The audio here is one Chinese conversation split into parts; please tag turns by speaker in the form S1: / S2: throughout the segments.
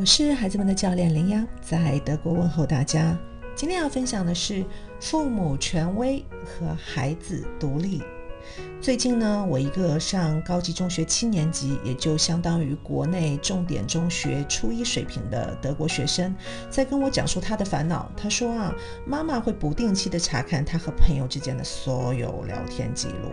S1: 我是孩子们的教练林央，在德国问候大家。今天要分享的是父母权威和孩子独立。最近呢，我一个上高级中学七年级，也就相当于国内重点中学初一水平的德国学生，在跟我讲述他的烦恼。他说啊，妈妈会不定期的查看他和朋友之间的所有聊天记录，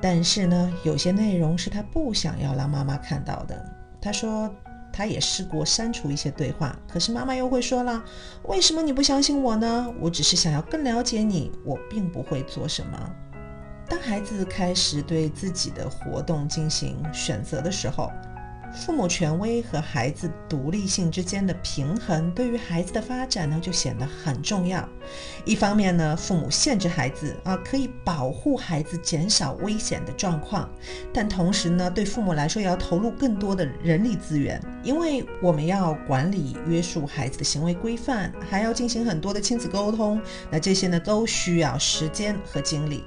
S1: 但是呢，有些内容是他不想要让妈妈看到的。他说。他也试过删除一些对话，可是妈妈又会说了：“为什么你不相信我呢？我只是想要更了解你，我并不会做什么。”当孩子开始对自己的活动进行选择的时候，父母权威和孩子独立性之间的平衡，对于孩子的发展呢，就显得很重要。一方面呢，父母限制孩子啊，可以保护孩子，减少危险的状况；但同时呢，对父母来说，也要投入更多的人力资源，因为我们要管理、约束孩子的行为规范，还要进行很多的亲子沟通。那这些呢，都需要时间和精力。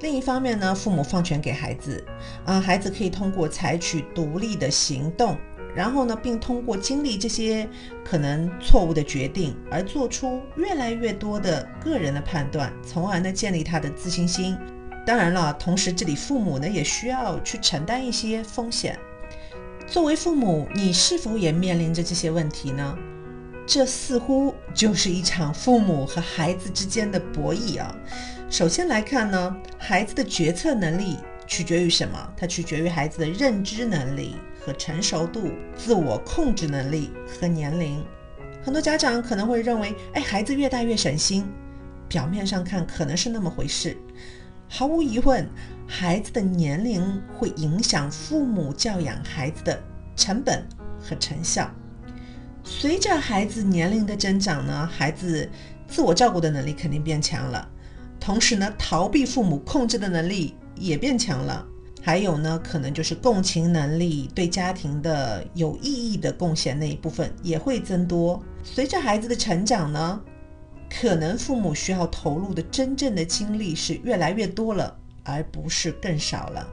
S1: 另一方面呢，父母放权给孩子，啊，孩子可以通过采取独立的行动，然后呢，并通过经历这些可能错误的决定，而做出越来越多的个人的判断，从而呢，建立他的自信心。当然了，同时这里父母呢，也需要去承担一些风险。作为父母，你是否也面临着这些问题呢？这似乎就是一场父母和孩子之间的博弈啊。首先来看呢，孩子的决策能力取决于什么？它取决于孩子的认知能力和成熟度、自我控制能力和年龄。很多家长可能会认为，哎，孩子越大越省心。表面上看可能是那么回事。毫无疑问，孩子的年龄会影响父母教养孩子的成本和成效。随着孩子年龄的增长呢，孩子自我照顾的能力肯定变强了，同时呢，逃避父母控制的能力也变强了。还有呢，可能就是共情能力，对家庭的有意义的贡献那一部分也会增多。随着孩子的成长呢，可能父母需要投入的真正的精力是越来越多了，而不是更少了。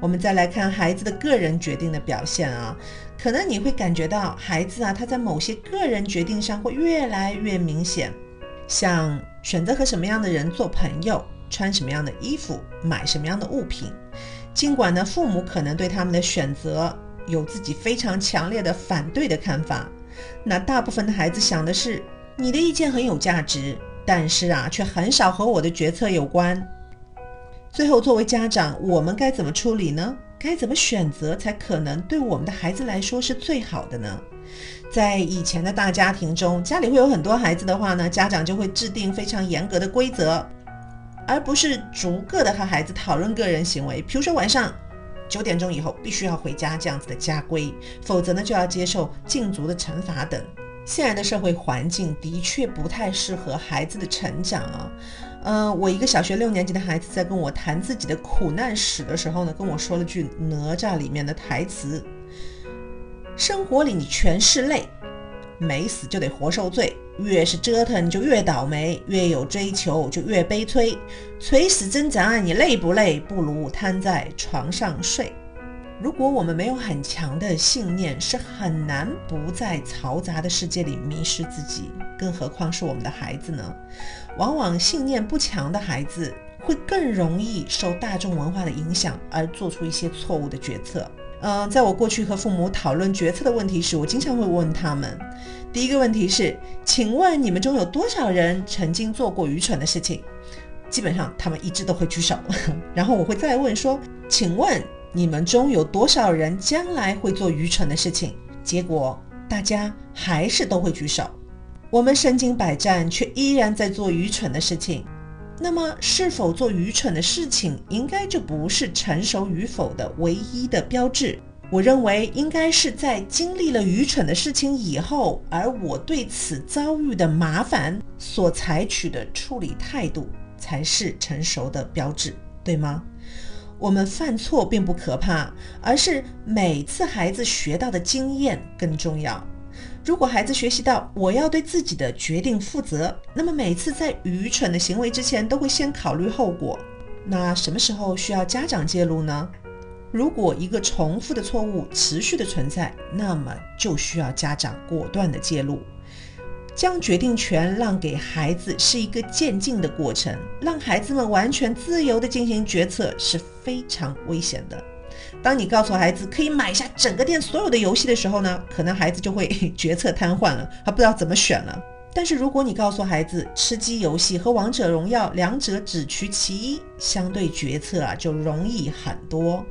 S1: 我们再来看孩子的个人决定的表现啊，可能你会感觉到孩子啊，他在某些个人决定上会越来越明显，像选择和什么样的人做朋友，穿什么样的衣服，买什么样的物品。尽管呢，父母可能对他们的选择有自己非常强烈的反对的看法，那大部分的孩子想的是，你的意见很有价值，但是啊，却很少和我的决策有关。最后，作为家长，我们该怎么处理呢？该怎么选择才可能对我们的孩子来说是最好的呢？在以前的大家庭中，家里会有很多孩子的话呢，家长就会制定非常严格的规则，而不是逐个的和孩子讨论个人行为。比如说晚上九点钟以后必须要回家这样子的家规，否则呢就要接受禁足的惩罚等。现在的社会环境的确不太适合孩子的成长啊。呃，我一个小学六年级的孩子在跟我谈自己的苦难史的时候呢，跟我说了句《哪吒》里面的台词：“生活里你全是累，没死就得活受罪，越是折腾就越倒霉，越有追求就越悲催，垂死挣扎你累不累？不如瘫在床上睡。”如果我们没有很强的信念，是很难不在嘈杂的世界里迷失自己，更何况是我们的孩子呢？往往信念不强的孩子会更容易受大众文化的影响，而做出一些错误的决策。嗯，在我过去和父母讨论决策的问题时，我经常会问他们：第一个问题是，请问你们中有多少人曾经做过愚蠢的事情？基本上他们一致都会举手。然后我会再问说：请问？你们中有多少人将来会做愚蠢的事情？结果大家还是都会举手。我们身经百战，却依然在做愚蠢的事情。那么，是否做愚蠢的事情，应该就不是成熟与否的唯一的标志？我认为，应该是在经历了愚蠢的事情以后，而我对此遭遇的麻烦所采取的处理态度，才是成熟的标志，对吗？我们犯错并不可怕，而是每次孩子学到的经验更重要。如果孩子学习到我要对自己的决定负责，那么每次在愚蠢的行为之前都会先考虑后果。那什么时候需要家长介入呢？如果一个重复的错误持续的存在，那么就需要家长果断的介入。将决定权让给孩子是一个渐进的过程，让孩子们完全自由的进行决策是非常危险的。当你告诉孩子可以买下整个店所有的游戏的时候呢，可能孩子就会决策瘫痪了，他不知道怎么选了。但是如果你告诉孩子吃鸡游戏和王者荣耀两者只取其一，相对决策啊就容易很多。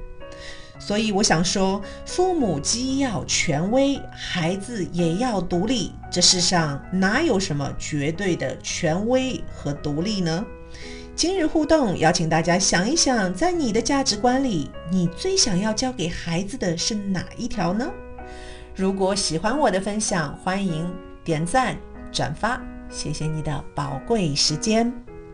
S1: 所以我想说，父母既要权威，孩子也要独立。这世上哪有什么绝对的权威和独立呢？今日互动邀请大家想一想，在你的价值观里，你最想要教给孩子的是哪一条呢？如果喜欢我的分享，欢迎点赞转发，谢谢你的宝贵时间。